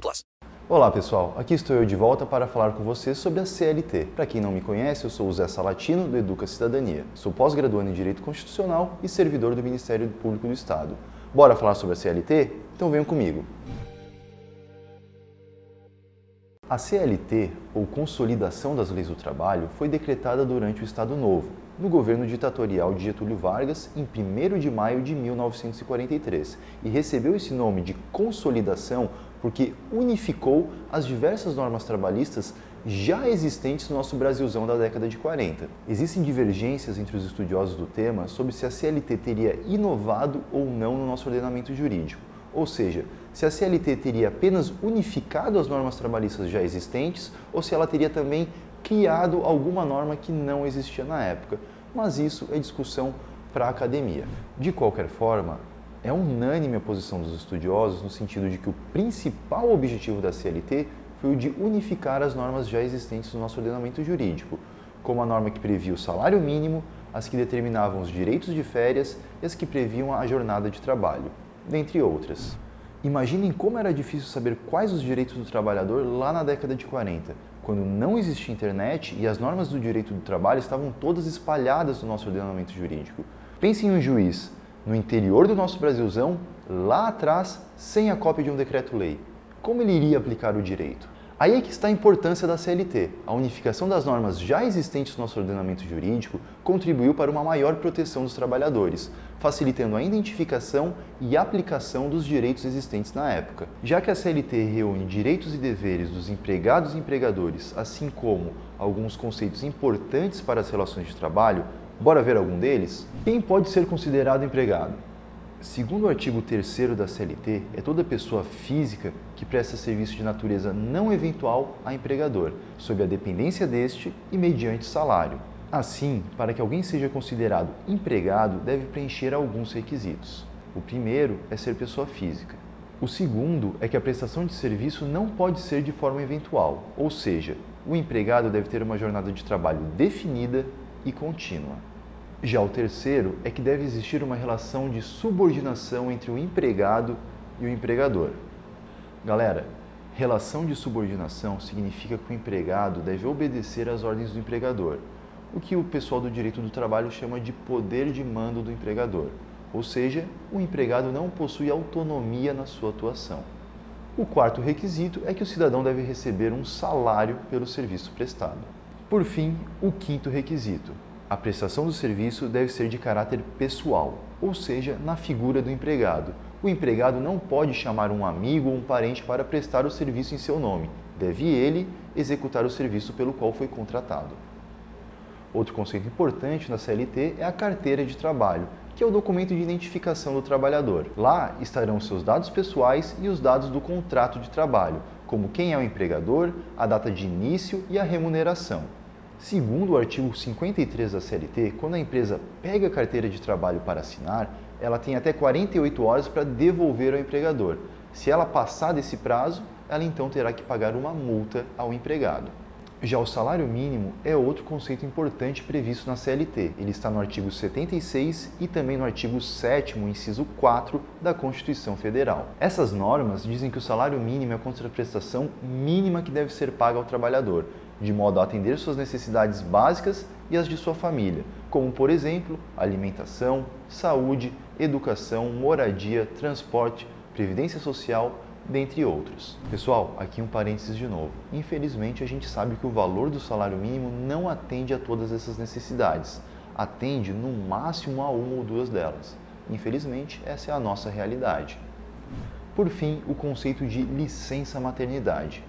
plus. Olá pessoal, aqui estou eu de volta para falar com vocês sobre a CLT. Para quem não me conhece, eu sou o Zé Salatino, do Educa Cidadania. Sou pós-graduando em Direito Constitucional e servidor do Ministério Público do Estado. Bora falar sobre a CLT? Então venham comigo. A CLT, ou Consolidação das Leis do Trabalho, foi decretada durante o Estado Novo, no governo ditatorial de Getúlio Vargas, em 1 de maio de 1943, e recebeu esse nome de consolidação porque unificou as diversas normas trabalhistas já existentes no nosso Brasilzão da década de 40. Existem divergências entre os estudiosos do tema sobre se a CLT teria inovado ou não no nosso ordenamento jurídico. Ou seja, se a CLT teria apenas unificado as normas trabalhistas já existentes ou se ela teria também criado alguma norma que não existia na época. Mas isso é discussão para a academia. De qualquer forma, é unânime a posição dos estudiosos no sentido de que o principal objetivo da CLT foi o de unificar as normas já existentes no nosso ordenamento jurídico, como a norma que previa o salário mínimo, as que determinavam os direitos de férias e as que previam a jornada de trabalho dentre outras. Imaginem como era difícil saber quais os direitos do trabalhador lá na década de 40, quando não existia internet e as normas do direito do trabalho estavam todas espalhadas no nosso ordenamento jurídico. Pense em um juiz no interior do nosso Brasilzão, lá atrás, sem a cópia de um decreto-lei. Como ele iria aplicar o direito? Aí é que está a importância da CLT. A unificação das normas já existentes no nosso ordenamento jurídico contribuiu para uma maior proteção dos trabalhadores, facilitando a identificação e aplicação dos direitos existentes na época. Já que a CLT reúne direitos e deveres dos empregados e empregadores, assim como alguns conceitos importantes para as relações de trabalho, bora ver algum deles? Quem pode ser considerado empregado? Segundo o artigo 3 da CLT, é toda pessoa física que presta serviço de natureza não eventual a empregador, sob a dependência deste e mediante salário. Assim, para que alguém seja considerado empregado, deve preencher alguns requisitos. O primeiro é ser pessoa física. O segundo é que a prestação de serviço não pode ser de forma eventual, ou seja, o empregado deve ter uma jornada de trabalho definida e contínua. Já o terceiro é que deve existir uma relação de subordinação entre o empregado e o empregador. Galera, relação de subordinação significa que o empregado deve obedecer às ordens do empregador, o que o pessoal do direito do trabalho chama de poder de mando do empregador, ou seja, o empregado não possui autonomia na sua atuação. O quarto requisito é que o cidadão deve receber um salário pelo serviço prestado. Por fim, o quinto requisito: a prestação do serviço deve ser de caráter pessoal, ou seja, na figura do empregado. O empregado não pode chamar um amigo ou um parente para prestar o serviço em seu nome. Deve ele executar o serviço pelo qual foi contratado. Outro conceito importante na CLT é a carteira de trabalho, que é o documento de identificação do trabalhador. Lá estarão seus dados pessoais e os dados do contrato de trabalho, como quem é o empregador, a data de início e a remuneração. Segundo o artigo 53 da CLT, quando a empresa pega a carteira de trabalho para assinar, ela tem até 48 horas para devolver ao empregador. Se ela passar desse prazo, ela então terá que pagar uma multa ao empregado. Já o salário mínimo é outro conceito importante previsto na CLT. Ele está no artigo 76 e também no artigo 7, inciso 4 da Constituição Federal. Essas normas dizem que o salário mínimo é a contraprestação mínima que deve ser paga ao trabalhador, de modo a atender suas necessidades básicas e as de sua família, como, por exemplo, alimentação, saúde, educação, moradia, transporte, previdência social, dentre outros. Pessoal, aqui um parênteses de novo. Infelizmente, a gente sabe que o valor do salário mínimo não atende a todas essas necessidades, atende no máximo a uma ou duas delas. Infelizmente, essa é a nossa realidade. Por fim, o conceito de licença maternidade.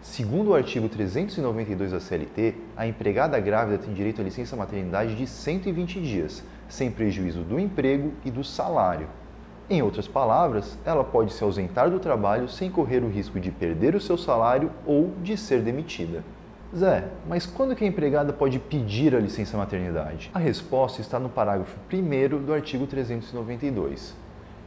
Segundo o artigo 392 da CLT, a empregada grávida tem direito à licença maternidade de 120 dias, sem prejuízo do emprego e do salário. Em outras palavras, ela pode se ausentar do trabalho sem correr o risco de perder o seu salário ou de ser demitida. Zé, mas quando que a empregada pode pedir a licença maternidade? A resposta está no parágrafo 1 do artigo 392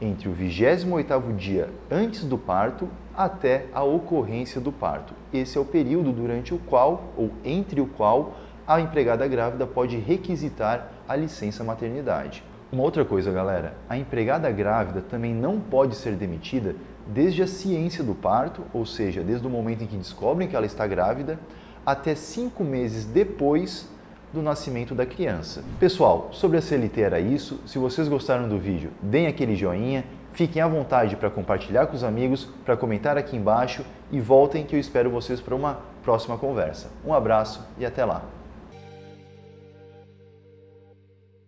entre o 28º dia antes do parto até a ocorrência do parto. Esse é o período durante o qual ou entre o qual a empregada grávida pode requisitar a licença maternidade. Uma outra coisa, galera, a empregada grávida também não pode ser demitida desde a ciência do parto, ou seja, desde o momento em que descobrem que ela está grávida, até cinco meses depois do nascimento da criança. Pessoal, sobre a CLT era isso. Se vocês gostaram do vídeo, deem aquele joinha, fiquem à vontade para compartilhar com os amigos, para comentar aqui embaixo e voltem que eu espero vocês para uma próxima conversa. Um abraço e até lá!